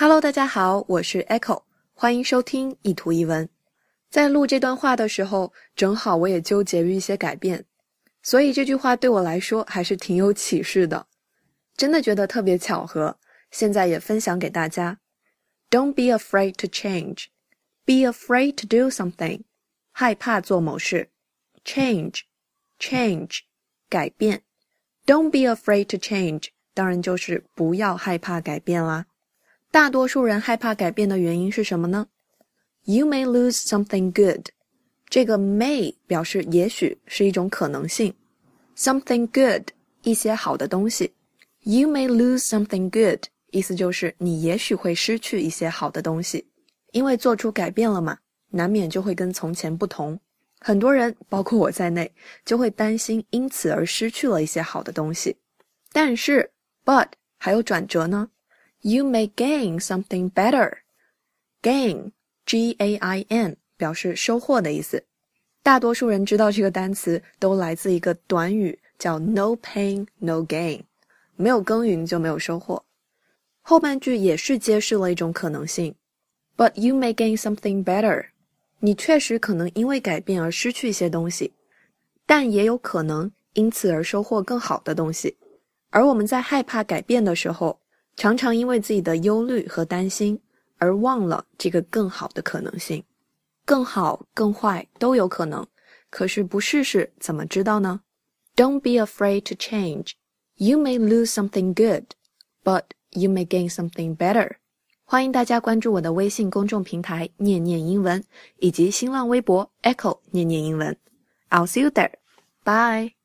Hello，大家好，我是 Echo，欢迎收听一图一文。在录这段话的时候，正好我也纠结于一些改变，所以这句话对我来说还是挺有启示的，真的觉得特别巧合。现在也分享给大家：Don't be afraid to change, be afraid to do something，害怕做某事；change, change，改变。Don't be afraid to change，当然就是不要害怕改变啦。大多数人害怕改变的原因是什么呢？You may lose something good。这个 may 表示也许是一种可能性，something good 一些好的东西。You may lose something good，意思就是你也许会失去一些好的东西，因为做出改变了嘛，难免就会跟从前不同。很多人，包括我在内，就会担心因此而失去了一些好的东西。但是，but 还有转折呢。You may gain something better. Gain, G-A-I-N，表示收获的意思。大多数人知道这个单词都来自一个短语，叫 “no pain, no gain”，没有耕耘就没有收获。后半句也是揭示了一种可能性，But you may gain something better. 你确实可能因为改变而失去一些东西，但也有可能因此而收获更好的东西。而我们在害怕改变的时候，常常因为自己的忧虑和担心而忘了这个更好的可能性，更好、更坏都有可能。可是不试试怎么知道呢？Don't be afraid to change. You may lose something good, but you may gain something better. 欢迎大家关注我的微信公众平台“念念英文”以及新浪微博 “Echo 念念英文”。I'll see you there. Bye.